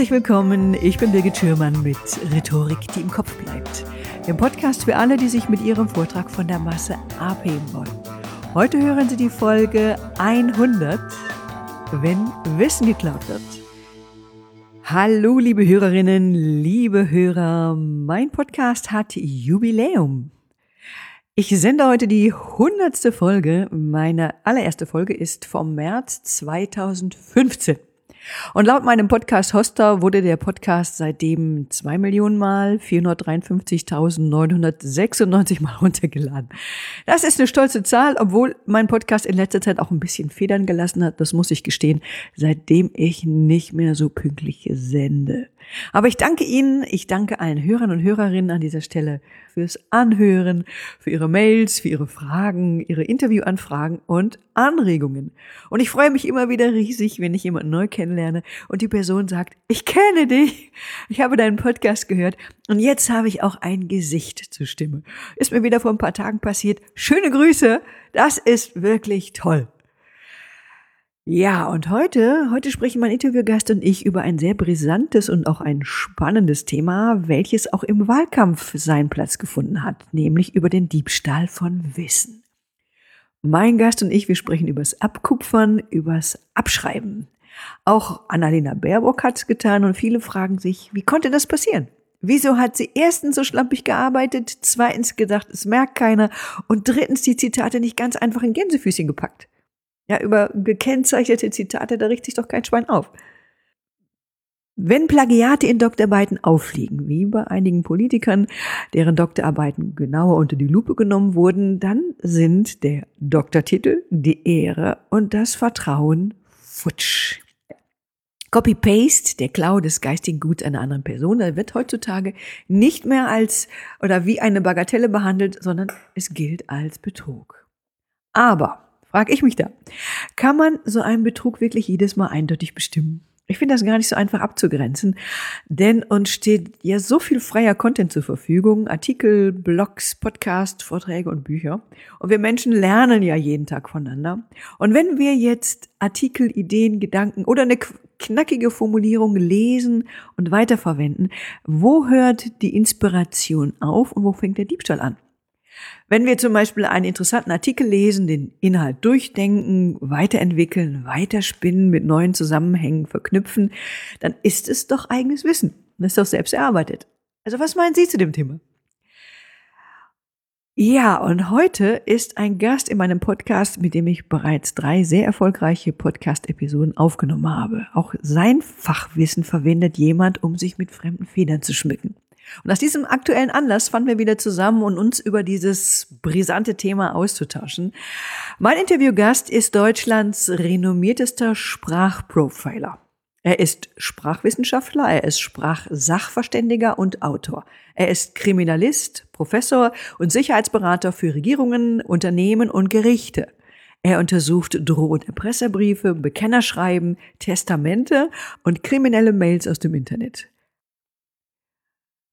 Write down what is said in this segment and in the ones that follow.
Herzlich willkommen, ich bin Birgit Schürmann mit Rhetorik, die im Kopf bleibt. Dem Podcast für alle, die sich mit ihrem Vortrag von der Masse abheben wollen. Heute hören Sie die Folge 100, wenn Wissen geklaut wird. Hallo, liebe Hörerinnen, liebe Hörer, mein Podcast hat Jubiläum. Ich sende heute die hundertste Folge. Meine allererste Folge ist vom März 2015. Und laut meinem Podcast-Hoster wurde der Podcast seitdem zwei Millionen Mal 453.996 Mal runtergeladen. Das ist eine stolze Zahl, obwohl mein Podcast in letzter Zeit auch ein bisschen Federn gelassen hat. Das muss ich gestehen, seitdem ich nicht mehr so pünktlich sende. Aber ich danke Ihnen, ich danke allen Hörern und Hörerinnen an dieser Stelle fürs Anhören, für Ihre Mails, für Ihre Fragen, Ihre Interviewanfragen und Anregungen. Und ich freue mich immer wieder riesig, wenn ich jemanden neu kennenlerne und die Person sagt, ich kenne dich, ich habe deinen Podcast gehört und jetzt habe ich auch ein Gesicht zur Stimme. Ist mir wieder vor ein paar Tagen passiert. Schöne Grüße, das ist wirklich toll. Ja, und heute, heute sprechen mein Interviewgast und ich über ein sehr brisantes und auch ein spannendes Thema, welches auch im Wahlkampf seinen Platz gefunden hat, nämlich über den Diebstahl von Wissen. Mein Gast und ich, wir sprechen übers Abkupfern, übers Abschreiben. Auch Annalena Baerbock hat es getan und viele fragen sich, wie konnte das passieren? Wieso hat sie erstens so schlampig gearbeitet, zweitens gedacht, es merkt keiner und drittens die Zitate nicht ganz einfach in Gänsefüßchen gepackt? Ja, über gekennzeichnete Zitate, da richtet sich doch kein Schwein auf. Wenn Plagiate in Doktorarbeiten auffliegen, wie bei einigen Politikern, deren Doktorarbeiten genauer unter die Lupe genommen wurden, dann sind der Doktortitel, die Ehre und das Vertrauen futsch. Copy-Paste, der Klau des geistigen Guts einer anderen Person, wird heutzutage nicht mehr als oder wie eine Bagatelle behandelt, sondern es gilt als Betrug. Aber frag ich mich da. Kann man so einen Betrug wirklich jedes Mal eindeutig bestimmen? Ich finde das gar nicht so einfach abzugrenzen, denn uns steht ja so viel freier Content zur Verfügung, Artikel, Blogs, Podcasts, Vorträge und Bücher. Und wir Menschen lernen ja jeden Tag voneinander. Und wenn wir jetzt Artikel, Ideen, Gedanken oder eine knackige Formulierung lesen und weiterverwenden, wo hört die Inspiration auf und wo fängt der Diebstahl an? Wenn wir zum Beispiel einen interessanten Artikel lesen, den Inhalt durchdenken, weiterentwickeln, weiterspinnen, mit neuen Zusammenhängen verknüpfen, dann ist es doch eigenes Wissen. Das ist doch selbst erarbeitet. Also was meinen Sie zu dem Thema? Ja, und heute ist ein Gast in meinem Podcast, mit dem ich bereits drei sehr erfolgreiche Podcast-Episoden aufgenommen habe. Auch sein Fachwissen verwendet jemand, um sich mit fremden Federn zu schmücken. Und aus diesem aktuellen Anlass fanden wir wieder zusammen, um uns über dieses brisante Thema auszutauschen. Mein Interviewgast ist Deutschlands renommiertester Sprachprofiler. Er ist Sprachwissenschaftler, er ist Sprachsachverständiger und Autor. Er ist Kriminalist, Professor und Sicherheitsberater für Regierungen, Unternehmen und Gerichte. Er untersucht Droh- und Erpresserbriefe, Bekennerschreiben, Testamente und kriminelle Mails aus dem Internet.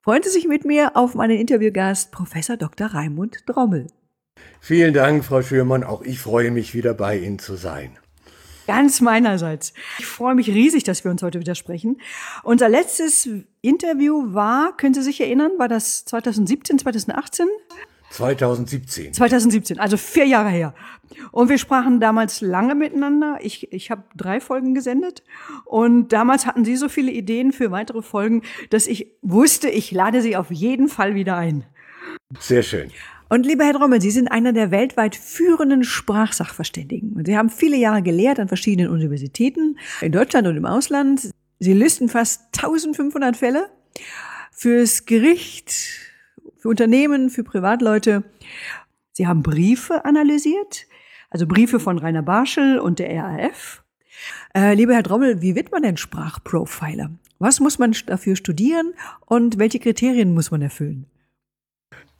Freuen Sie sich mit mir auf meinen Interviewgast Professor Dr. Raimund Drommel. Vielen Dank, Frau Schürmann. Auch ich freue mich, wieder bei Ihnen zu sein. Ganz meinerseits. Ich freue mich riesig, dass wir uns heute wieder sprechen. Unser letztes Interview war, können Sie sich erinnern, war das 2017, 2018? 2017. 2017, also vier Jahre her. Und wir sprachen damals lange miteinander. Ich, ich habe drei Folgen gesendet. Und damals hatten Sie so viele Ideen für weitere Folgen, dass ich wusste, ich lade Sie auf jeden Fall wieder ein. Sehr schön. Und lieber Herr Drommel, Sie sind einer der weltweit führenden Sprachsachverständigen. Und Sie haben viele Jahre gelehrt an verschiedenen Universitäten in Deutschland und im Ausland. Sie listen fast 1500 Fälle fürs Gericht, für Unternehmen, für Privatleute. Sie haben Briefe analysiert, also Briefe von Rainer Barschel und der RAF. Äh, lieber Herr Drommel, wie wird man denn Sprachprofiler? Was muss man dafür studieren und welche Kriterien muss man erfüllen?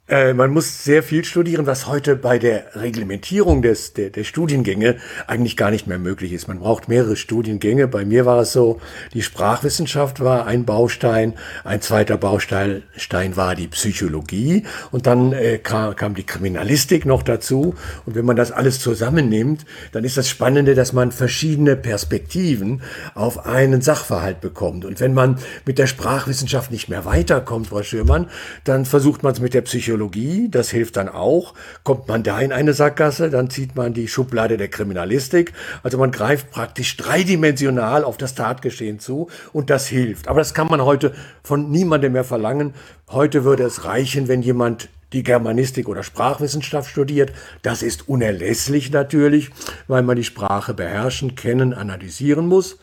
Äh, man muss sehr viel studieren, was heute bei der Reglementierung des, der, der Studiengänge eigentlich gar nicht mehr möglich ist. Man braucht mehrere Studiengänge. Bei mir war es so, die Sprachwissenschaft war ein Baustein, ein zweiter Baustein war die Psychologie und dann äh, kam, kam die Kriminalistik noch dazu. Und wenn man das alles zusammennimmt, dann ist das Spannende, dass man verschiedene Perspektiven auf einen Sachverhalt bekommt. Und wenn man mit der Sprachwissenschaft nicht mehr weiterkommt, Frau Schürmann, dann versucht man es mit der Psychologie Psychologie, das hilft dann auch. Kommt man da in eine Sackgasse, dann zieht man die Schublade der Kriminalistik. Also man greift praktisch dreidimensional auf das Tatgeschehen zu und das hilft. Aber das kann man heute von niemandem mehr verlangen. Heute würde es reichen, wenn jemand die Germanistik oder Sprachwissenschaft studiert. Das ist unerlässlich natürlich, weil man die Sprache beherrschen, kennen, analysieren muss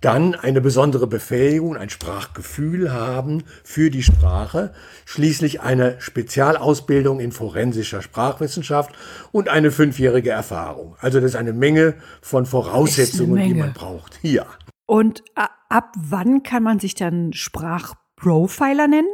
dann eine besondere Befähigung, ein Sprachgefühl haben für die Sprache, schließlich eine Spezialausbildung in forensischer Sprachwissenschaft und eine fünfjährige Erfahrung. Also das ist eine Menge von Voraussetzungen, Menge. die man braucht. Ja. Und äh, ab wann kann man sich dann Sprachprofiler nennen?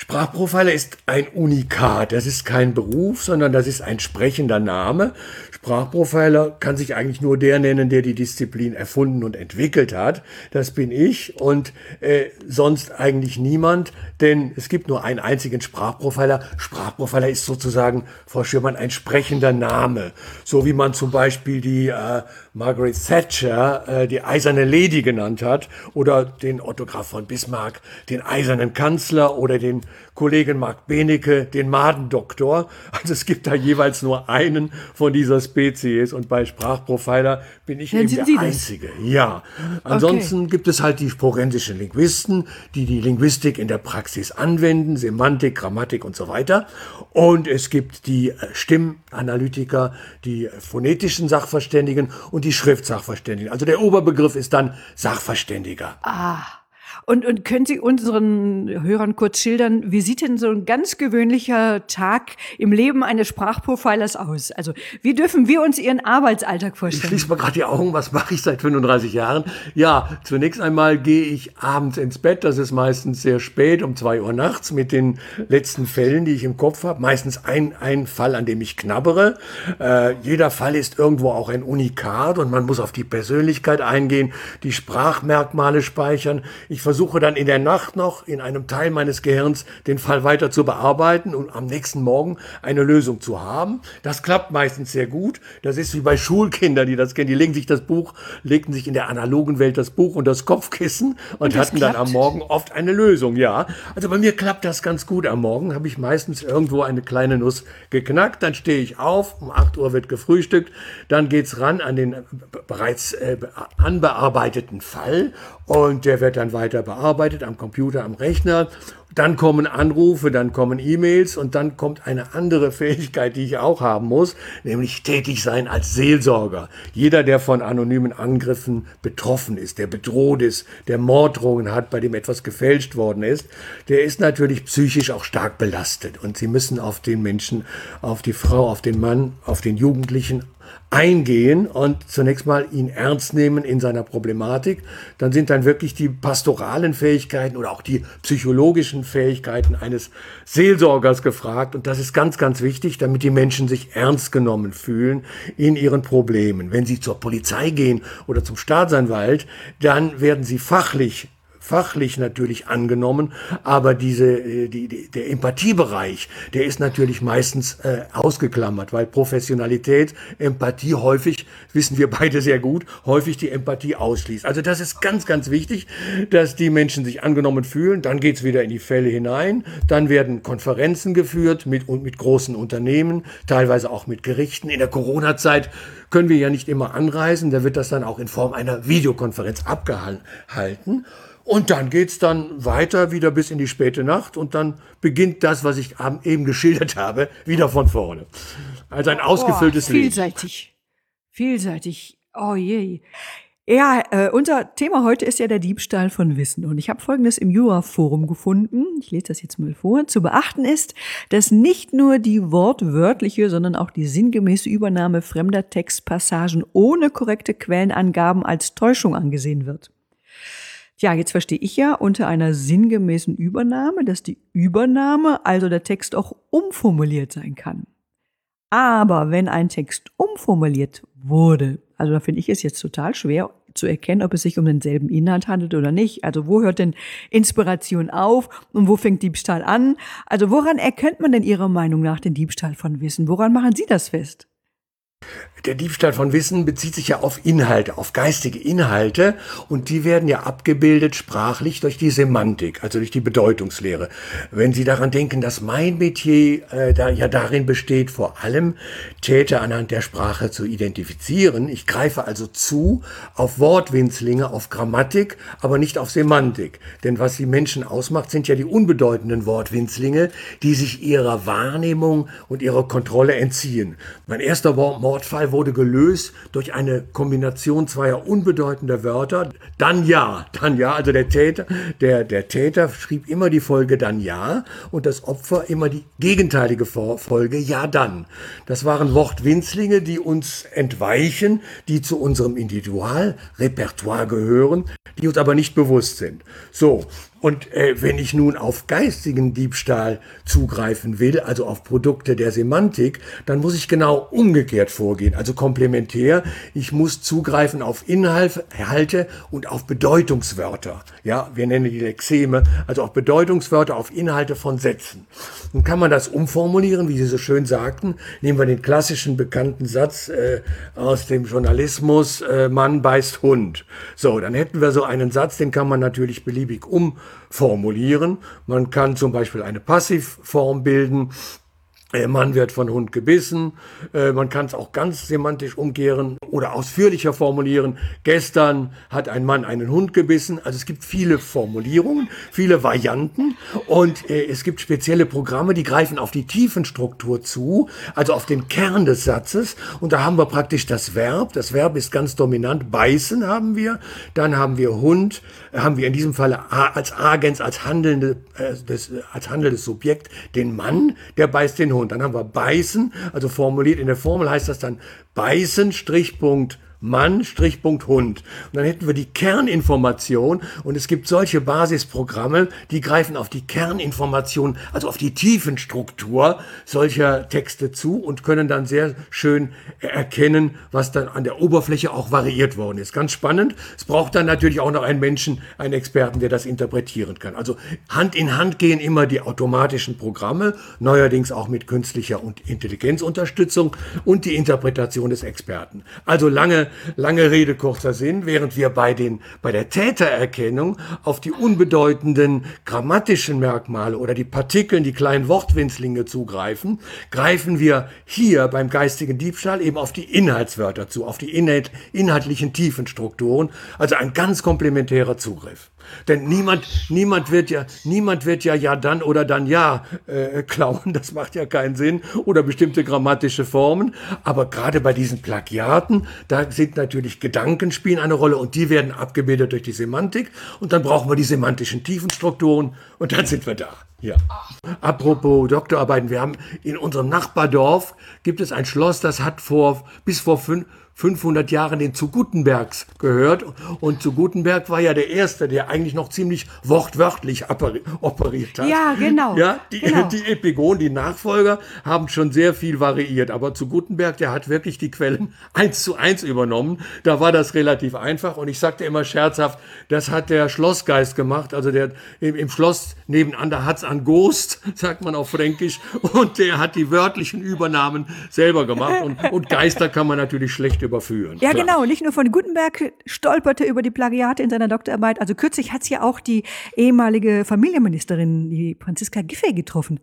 Sprachprofiler ist ein Unikat. Das ist kein Beruf, sondern das ist ein sprechender Name. Sprachprofiler kann sich eigentlich nur der nennen, der die Disziplin erfunden und entwickelt hat. Das bin ich und äh, sonst eigentlich niemand, denn es gibt nur einen einzigen Sprachprofiler. Sprachprofiler ist sozusagen, Frau Schürmann, ein sprechender Name. So wie man zum Beispiel die äh, Margaret Thatcher äh, die eiserne Lady genannt hat oder den Otto Graf von Bismarck, den eisernen Kanzler oder den Kollegen Mark Benecke, den Madendoktor. Also es gibt da jeweils nur einen von dieser Spezies und bei Sprachprofiler bin ich Dann eben der Sie Einzige. Das? Ja. Ansonsten okay. gibt es halt die forensischen Linguisten, die die Linguistik in der Praxis anwenden, Semantik, Grammatik und so weiter. Und es gibt die äh, Stimmanalytiker, die phonetischen Sachverständigen und die Schriftsachverständigen. Also der Oberbegriff ist dann Sachverständiger. Ah. Und, und können Sie unseren Hörern kurz schildern, wie sieht denn so ein ganz gewöhnlicher Tag im Leben eines Sprachprofilers aus? Also wie dürfen wir uns Ihren Arbeitsalltag vorstellen? Ich schließe mal gerade die Augen, was mache ich seit 35 Jahren? Ja, zunächst einmal gehe ich abends ins Bett, das ist meistens sehr spät, um zwei Uhr nachts, mit den letzten Fällen, die ich im Kopf habe. Meistens ein, ein Fall, an dem ich knabbere. Äh, jeder Fall ist irgendwo auch ein Unikat und man muss auf die Persönlichkeit eingehen, die Sprachmerkmale speichern. Ich versuche versuche dann in der Nacht noch in einem Teil meines Gehirns den Fall weiter zu bearbeiten und am nächsten Morgen eine Lösung zu haben. Das klappt meistens sehr gut. Das ist wie bei Schulkindern, die das kennen. Die legen sich das Buch, legten sich in der analogen Welt das Buch und das Kopfkissen und, und hatten klappt. dann am Morgen oft eine Lösung. Ja, also bei mir klappt das ganz gut. Am Morgen habe ich meistens irgendwo eine kleine Nuss geknackt. Dann stehe ich auf, um 8 Uhr wird gefrühstückt. Dann geht's ran an den bereits äh, anbearbeiteten Fall und der wird dann weiter bearbeitet am Computer, am Rechner. Dann kommen Anrufe, dann kommen E-Mails und dann kommt eine andere Fähigkeit, die ich auch haben muss, nämlich tätig sein als Seelsorger. Jeder, der von anonymen Angriffen betroffen ist, der bedroht ist, der Morddrohungen hat, bei dem etwas gefälscht worden ist, der ist natürlich psychisch auch stark belastet. Und Sie müssen auf den Menschen, auf die Frau, auf den Mann, auf den Jugendlichen eingehen und zunächst mal ihn ernst nehmen in seiner Problematik. Dann sind dann wirklich die pastoralen Fähigkeiten oder auch die psychologischen Fähigkeiten eines Seelsorgers gefragt. Und das ist ganz, ganz wichtig, damit die Menschen sich ernst genommen fühlen in ihren Problemen. Wenn sie zur Polizei gehen oder zum Staatsanwalt, dann werden sie fachlich fachlich natürlich angenommen, aber diese, äh, die, die, der Empathiebereich, der ist natürlich meistens äh, ausgeklammert, weil Professionalität, Empathie häufig, wissen wir beide sehr gut, häufig die Empathie ausschließt. Also das ist ganz, ganz wichtig, dass die Menschen sich angenommen fühlen. Dann geht's wieder in die Fälle hinein. Dann werden Konferenzen geführt mit, mit großen Unternehmen, teilweise auch mit Gerichten. In der Corona-Zeit können wir ja nicht immer anreisen. Da wird das dann auch in Form einer Videokonferenz abgehalten. Und dann geht's dann weiter wieder bis in die späte Nacht und dann beginnt das, was ich eben geschildert habe, wieder von vorne. Also ein ausgefülltes oh, vielseitig. Leben. Vielseitig. Oh je. Ja, äh, unser Thema heute ist ja der Diebstahl von Wissen. Und ich habe Folgendes im Jura-Forum gefunden. Ich lese das jetzt mal vor. Zu beachten ist, dass nicht nur die wortwörtliche, sondern auch die sinngemäße Übernahme fremder Textpassagen ohne korrekte Quellenangaben als Täuschung angesehen wird. Tja, jetzt verstehe ich ja unter einer sinngemäßen Übernahme, dass die Übernahme, also der Text auch umformuliert sein kann. Aber wenn ein Text umformuliert wurde, also da finde ich es jetzt total schwer zu erkennen, ob es sich um denselben Inhalt handelt oder nicht. Also wo hört denn Inspiration auf und wo fängt Diebstahl an? Also woran erkennt man denn Ihrer Meinung nach den Diebstahl von Wissen? Woran machen Sie das fest? Der Diebstahl von Wissen bezieht sich ja auf Inhalte, auf geistige Inhalte und die werden ja abgebildet sprachlich durch die Semantik, also durch die Bedeutungslehre. Wenn Sie daran denken, dass mein Metier äh, da ja darin besteht, vor allem Täter anhand der Sprache zu identifizieren, ich greife also zu auf Wortwinzlinge, auf Grammatik, aber nicht auf Semantik. Denn was die Menschen ausmacht, sind ja die unbedeutenden Wortwinzlinge, die sich ihrer Wahrnehmung und ihrer Kontrolle entziehen. Mein erster Mordfall wurde gelöst durch eine Kombination zweier unbedeutender Wörter. Dann ja, dann ja, also der Täter, der, der Täter schrieb immer die Folge dann ja und das Opfer immer die gegenteilige Folge ja dann. Das waren Wortwinzlinge, die uns entweichen, die zu unserem Individualrepertoire gehören, die uns aber nicht bewusst sind. So, und äh, wenn ich nun auf geistigen Diebstahl zugreifen will, also auf Produkte der Semantik, dann muss ich genau umgekehrt vorgehen, also komplementär. Ich muss zugreifen auf Inhalte und auf Bedeutungswörter. Ja, wir nennen die Lexeme, also auf Bedeutungswörter, auf Inhalte von Sätzen. Nun kann man das umformulieren, wie Sie so schön sagten. Nehmen wir den klassischen bekannten Satz äh, aus dem Journalismus, äh, Mann beißt Hund. So, dann hätten wir so einen Satz, den kann man natürlich beliebig umformulieren. Man kann zum Beispiel eine Passivform bilden. Äh, Mann wird von Hund gebissen. Äh, man kann es auch ganz semantisch umkehren oder ausführlicher formulieren. Gestern hat ein Mann einen Hund gebissen. Also es gibt viele Formulierungen, viele Varianten und äh, es gibt spezielle Programme, die greifen auf die Tiefenstruktur zu, also auf den Kern des Satzes. Und da haben wir praktisch das Verb. Das Verb ist ganz dominant. Beißen haben wir. Dann haben wir Hund. Haben wir in diesem Falle als Agens, als, handelnde, als handelndes Subjekt den Mann, der beißt den Hund. Und dann haben wir beißen, also formuliert in der Formel heißt das dann beißen, Strichpunkt Mann, Strichpunkt Hund. Und dann hätten wir die Kerninformation und es gibt solche Basisprogramme, die greifen auf die Kerninformation, also auf die Tiefenstruktur solcher Texte zu und können dann sehr schön erkennen, was dann an der Oberfläche auch variiert worden ist. Ganz spannend. Es braucht dann natürlich auch noch einen Menschen, einen Experten, der das interpretieren kann. Also Hand in Hand gehen immer die automatischen Programme, neuerdings auch mit künstlicher und Intelligenzunterstützung und die Interpretation des Experten. Also lange lange, Rede, kurzer Sinn, während wir bei, den, bei der Tätererkennung auf die unbedeutenden grammatischen Merkmale oder die Partikeln, die kleinen Wortwinzlinge zugreifen, greifen wir hier beim geistigen Diebstahl eben auf die Inhaltswörter zu, auf die inhalt, inhaltlichen Tiefenstrukturen, also ein ganz komplementärer Zugriff. Denn niemand, niemand wird ja, niemand wird ja ja dann oder dann ja äh, klauen. Das macht ja keinen Sinn. Oder bestimmte grammatische Formen. Aber gerade bei diesen Plagiaten, da sind natürlich Gedanken spielen eine Rolle und die werden abgebildet durch die Semantik. Und dann brauchen wir die semantischen Tiefenstrukturen und dann sind wir da. Ja. Apropos Doktorarbeiten, wir haben in unserem Nachbardorf gibt es ein Schloss, das hat vor bis vor fünf, 500 Jahren den zu Gutenbergs gehört. Und zu Gutenberg war ja der Erste, der eigentlich noch ziemlich wortwörtlich operiert hat. Ja, genau. Ja, die, genau. die Epigonen, die Nachfolger, haben schon sehr viel variiert. Aber zu Gutenberg, der hat wirklich die Quellen eins zu eins übernommen. Da war das relativ einfach. Und ich sagte immer scherzhaft, das hat der Schlossgeist gemacht. Also der im, im Schloss nebenan, da hat's an Ghost, sagt man auf Fränkisch. Und der hat die wörtlichen Übernahmen selber gemacht. Und, und Geister kann man natürlich schlecht überführen. Ja, Klar. genau. Nicht nur von Gutenberg stolperte über die Plagiate in seiner Doktorarbeit. Also kürzlich hat es ja auch die ehemalige Familienministerin, die Franziska Giffey, getroffen.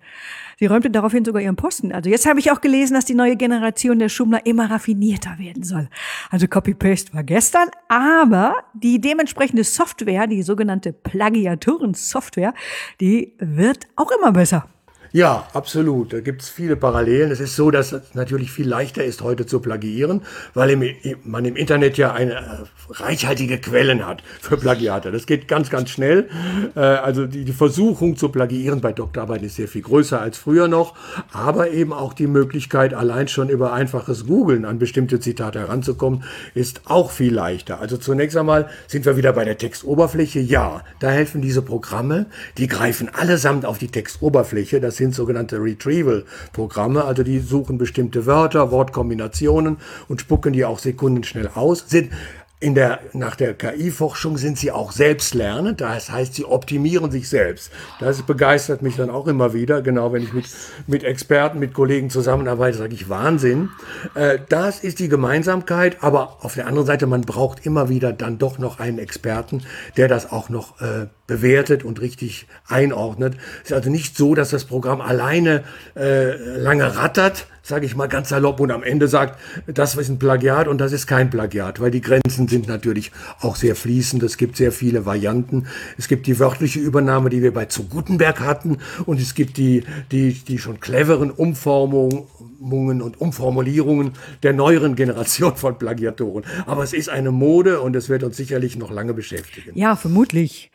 Sie räumte daraufhin sogar ihren Posten. Also jetzt habe ich auch gelesen, dass die neue Generation der Schummler immer raffinierter werden soll. Also Copy-Paste war gestern, aber die dementsprechende Software, die sogenannte Plagiatoren-Software, die wird auch immer besser. Ja, absolut. Da gibt es viele Parallelen. Es ist so, dass es natürlich viel leichter ist, heute zu plagiieren, weil im, man im Internet ja eine äh, reichhaltige Quellen hat für Plagiate. Das geht ganz, ganz schnell. Äh, also die, die Versuchung zu plagieren bei Doktorarbeiten ist sehr viel größer als früher noch, aber eben auch die Möglichkeit, allein schon über einfaches Googlen an bestimmte Zitate heranzukommen, ist auch viel leichter. Also zunächst einmal sind wir wieder bei der Textoberfläche. Ja, da helfen diese Programme. Die greifen allesamt auf die Textoberfläche. Das sind sogenannte Retrieval-Programme. Also die suchen bestimmte Wörter, Wortkombinationen und spucken die auch sekundenschnell aus. Sind in der, nach der KI-Forschung sind sie auch selbstlernend, das heißt, sie optimieren sich selbst. Das begeistert mich dann auch immer wieder, genau wenn ich mit, mit Experten, mit Kollegen zusammenarbeite, sage ich Wahnsinn. Äh, das ist die Gemeinsamkeit, aber auf der anderen Seite, man braucht immer wieder dann doch noch einen Experten, der das auch noch äh, bewertet und richtig einordnet. Es ist also nicht so, dass das Programm alleine äh, lange rattert, sage ich mal ganz salopp, und am Ende sagt, das ist ein Plagiat und das ist kein Plagiat, weil die Grenzen sind natürlich auch sehr fließend. Es gibt sehr viele Varianten. Es gibt die wörtliche Übernahme, die wir bei zu Gutenberg hatten, und es gibt die, die, die schon cleveren Umformungen und Umformulierungen der neueren Generation von Plagiatoren. Aber es ist eine Mode und es wird uns sicherlich noch lange beschäftigen. Ja, vermutlich.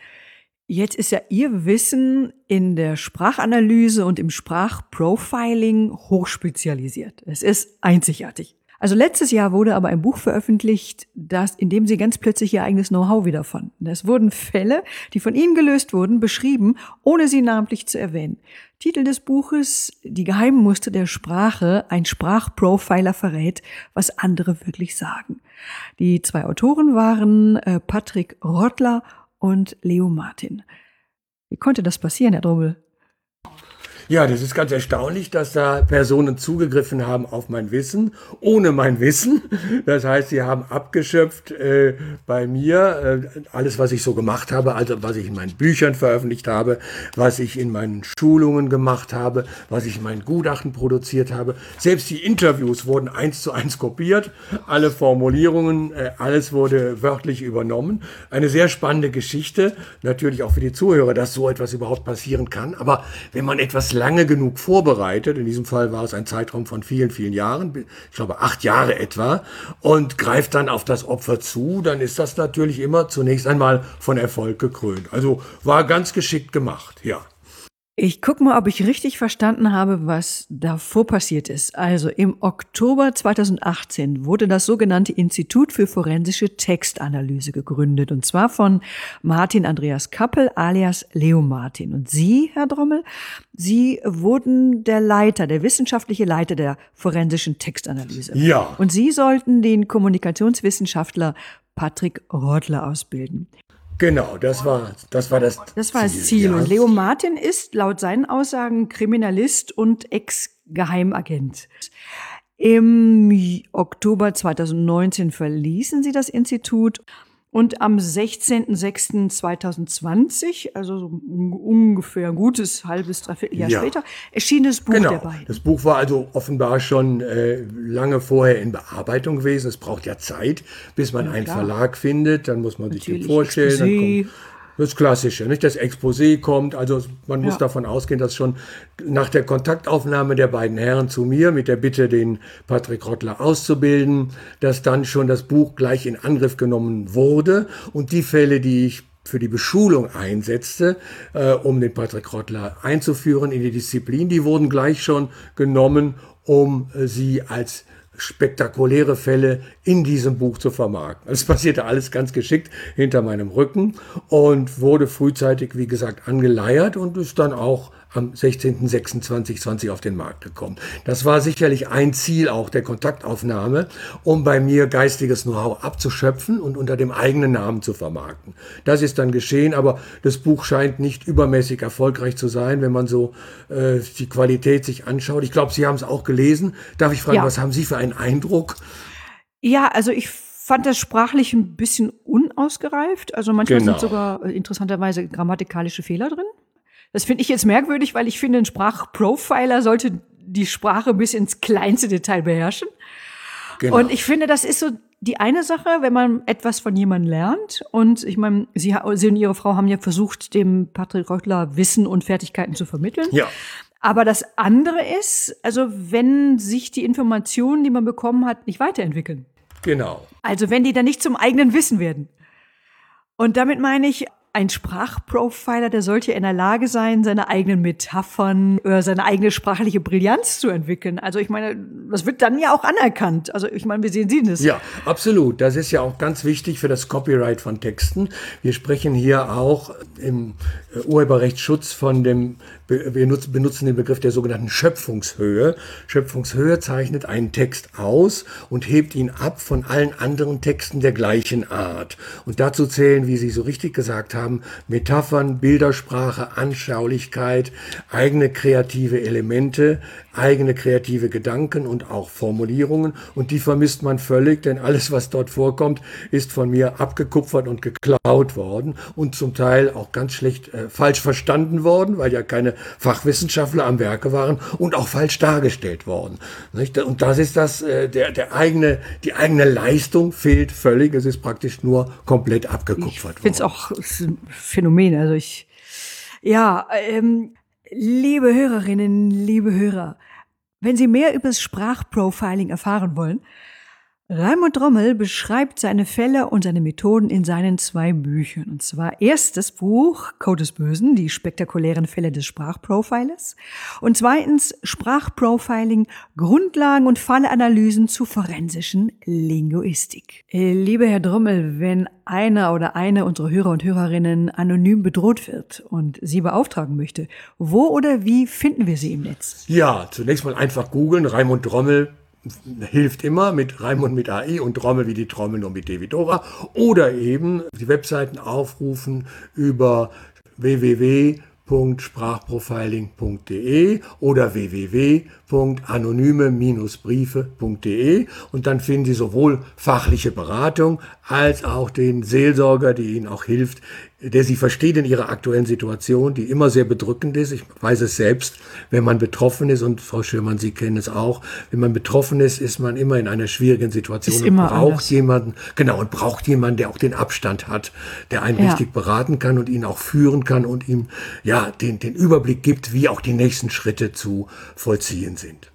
Jetzt ist ja Ihr Wissen in der Sprachanalyse und im Sprachprofiling hochspezialisiert. Es ist einzigartig. Also letztes Jahr wurde aber ein Buch veröffentlicht, das, in dem Sie ganz plötzlich Ihr eigenes Know-how wiederfanden. Es wurden Fälle, die von Ihnen gelöst wurden, beschrieben, ohne sie namentlich zu erwähnen. Titel des Buches Die geheimen Muster der Sprache, ein Sprachprofiler verrät, was andere wirklich sagen. Die zwei Autoren waren äh, Patrick Rottler und Leo Martin. Wie konnte das passieren, Herr Drobel? Ja, das ist ganz erstaunlich, dass da Personen zugegriffen haben auf mein Wissen, ohne mein Wissen. Das heißt, sie haben abgeschöpft äh, bei mir äh, alles, was ich so gemacht habe, also was ich in meinen Büchern veröffentlicht habe, was ich in meinen Schulungen gemacht habe, was ich in meinen Gutachten produziert habe. Selbst die Interviews wurden eins zu eins kopiert, alle Formulierungen, äh, alles wurde wörtlich übernommen. Eine sehr spannende Geschichte, natürlich auch für die Zuhörer, dass so etwas überhaupt passieren kann. Aber wenn man etwas lange genug vorbereitet, in diesem Fall war es ein Zeitraum von vielen, vielen Jahren, ich glaube acht Jahre etwa, und greift dann auf das Opfer zu, dann ist das natürlich immer zunächst einmal von Erfolg gekrönt. Also war ganz geschickt gemacht, ja. Ich gucke mal, ob ich richtig verstanden habe, was davor passiert ist. Also im Oktober 2018 wurde das sogenannte Institut für forensische Textanalyse gegründet, und zwar von Martin Andreas Kappel alias Leo Martin. Und Sie, Herr Drommel, Sie wurden der Leiter, der wissenschaftliche Leiter der forensischen Textanalyse. Ja. Und Sie sollten den Kommunikationswissenschaftler Patrick Rodler ausbilden. Genau, das war das war das. Das war das Ziel. Ja. Und Leo Martin ist laut seinen Aussagen Kriminalist und Ex-Geheimagent. Im Oktober 2019 verließen sie das Institut und am 16.06.2020, also so ungefähr ein gutes halbes, dreiviertel Jahr ja. später, erschien das Buch genau. der beiden. Das Buch war also offenbar schon äh, lange vorher in Bearbeitung gewesen. Es braucht ja Zeit, bis man ja, einen Verlag findet. Dann muss man sich den vorstellen. Dann kommt das Klassische, nicht? Das Exposé kommt, also man muss ja. davon ausgehen, dass schon nach der Kontaktaufnahme der beiden Herren zu mir mit der Bitte, den Patrick Rottler auszubilden, dass dann schon das Buch gleich in Angriff genommen wurde und die Fälle, die ich für die Beschulung einsetzte, äh, um den Patrick Rottler einzuführen in die Disziplin, die wurden gleich schon genommen, um äh, sie als spektakuläre Fälle in diesem Buch zu vermarkten. Es passierte alles ganz geschickt hinter meinem Rücken und wurde frühzeitig, wie gesagt, angeleiert und ist dann auch am 16.06.2020 auf den Markt gekommen. Das war sicherlich ein Ziel auch der Kontaktaufnahme, um bei mir geistiges Know-how abzuschöpfen und unter dem eigenen Namen zu vermarkten. Das ist dann geschehen, aber das Buch scheint nicht übermäßig erfolgreich zu sein, wenn man so äh, die Qualität sich anschaut. Ich glaube, Sie haben es auch gelesen. Darf ich fragen, ja. was haben Sie für einen Eindruck? Ja, also ich fand das sprachlich ein bisschen unausgereift. Also manchmal genau. sind sogar äh, interessanterweise grammatikalische Fehler drin. Das finde ich jetzt merkwürdig, weil ich finde, ein Sprachprofiler sollte die Sprache bis ins kleinste Detail beherrschen. Genau. Und ich finde, das ist so die eine Sache, wenn man etwas von jemandem lernt. Und ich meine, Sie, Sie und Ihre Frau haben ja versucht, dem Patrick Röckler Wissen und Fertigkeiten zu vermitteln. Ja. Aber das andere ist, also wenn sich die Informationen, die man bekommen hat, nicht weiterentwickeln. Genau. Also wenn die dann nicht zum eigenen Wissen werden. Und damit meine ich, ein Sprachprofiler, der sollte in der Lage sein, seine eigenen Metaphern oder seine eigene sprachliche Brillanz zu entwickeln. Also ich meine, das wird dann ja auch anerkannt. Also ich meine, wie sehen Sie das? Ja, absolut. Das ist ja auch ganz wichtig für das Copyright von Texten. Wir sprechen hier auch im Urheberrechtsschutz von dem wir benutzen den Begriff der sogenannten Schöpfungshöhe. Schöpfungshöhe zeichnet einen Text aus und hebt ihn ab von allen anderen Texten der gleichen Art. Und dazu zählen, wie Sie so richtig gesagt haben, Metaphern, Bildersprache, Anschaulichkeit, eigene kreative Elemente, eigene kreative Gedanken und auch Formulierungen. Und die vermisst man völlig, denn alles, was dort vorkommt, ist von mir abgekupfert und geklaut worden und zum Teil auch ganz schlecht äh, falsch verstanden worden, weil ja keine Fachwissenschaftler am Werke waren und auch falsch dargestellt worden. Nicht? Und das ist das, äh, der, der eigene, die eigene Leistung fehlt völlig. Es ist praktisch nur komplett abgekupfert ich finde es auch ein Phänomen. Also ich, ja, ähm, liebe Hörerinnen, liebe Hörer, wenn Sie mehr über das Sprachprofiling erfahren wollen, Raimund Rommel beschreibt seine Fälle und seine Methoden in seinen zwei Büchern. Und zwar erstes Buch Code des Bösen, die spektakulären Fälle des Sprachprofilers. Und zweitens Sprachprofiling, Grundlagen und Fallanalysen zu forensischen Linguistik. Äh, lieber Herr Drommel, wenn einer oder eine unserer Hörer und Hörerinnen anonym bedroht wird und Sie beauftragen möchte, wo oder wie finden wir Sie im Netz? Ja, zunächst mal einfach googeln, Raimund Drommel, hilft immer mit Raimund mit AI und Trommel wie die Trommel nur mit Devidora oder eben die Webseiten aufrufen über www.sprachprofiling.de oder www.anonyme-briefe.de und dann finden Sie sowohl fachliche Beratung als auch den Seelsorger, der Ihnen auch hilft, der sie versteht in ihrer aktuellen Situation, die immer sehr bedrückend ist. Ich weiß es selbst, wenn man betroffen ist, und Frau Schirmann, Sie kennen es auch, wenn man betroffen ist, ist man immer in einer schwierigen Situation ist und immer braucht anders. jemanden, genau, und braucht jemanden, der auch den Abstand hat, der einen Ja. richtig beraten kann und ihn auch führen kann und ihm, ja, den, den Überblick gibt, wie auch die nächsten Schritte zu vollziehen sind.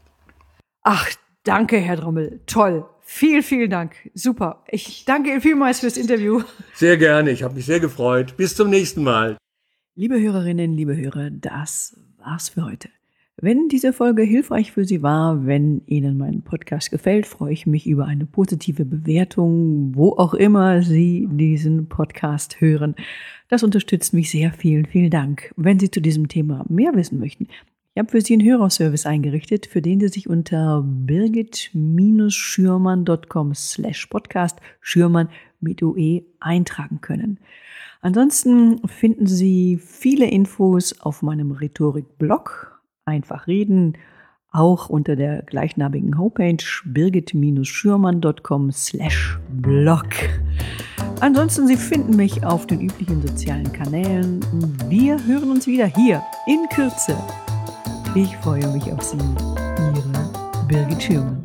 Ach, danke, Herr Drommel. Toll. Vielen, vielen Dank. Super. Ich danke Ihnen vielmals fürs Interview. Sehr gerne, ich habe mich sehr gefreut. Bis zum nächsten Mal. Liebe Hörerinnen, liebe Hörer, das war's für heute. Wenn diese Folge hilfreich für Sie war, wenn Ihnen mein Podcast gefällt, freue ich mich über eine positive Bewertung, wo auch immer Sie diesen Podcast hören. Das unterstützt mich sehr. Vielen, vielen Dank. Wenn Sie zu diesem Thema mehr wissen möchten, ich habe für Sie einen Hörerservice eingerichtet, für den Sie sich unter birgit-schürmann.com slash podcast Schürmann mit UE eintragen können. Ansonsten finden Sie viele Infos auf meinem Rhetorik-Blog. Einfach reden, auch unter der gleichnamigen Homepage birgit-schürmann.com slash blog. Ansonsten, Sie finden mich auf den üblichen sozialen Kanälen. Wir hören uns wieder hier in Kürze. Ich freue mich auf Sie, Ihre Birgit Schürmann.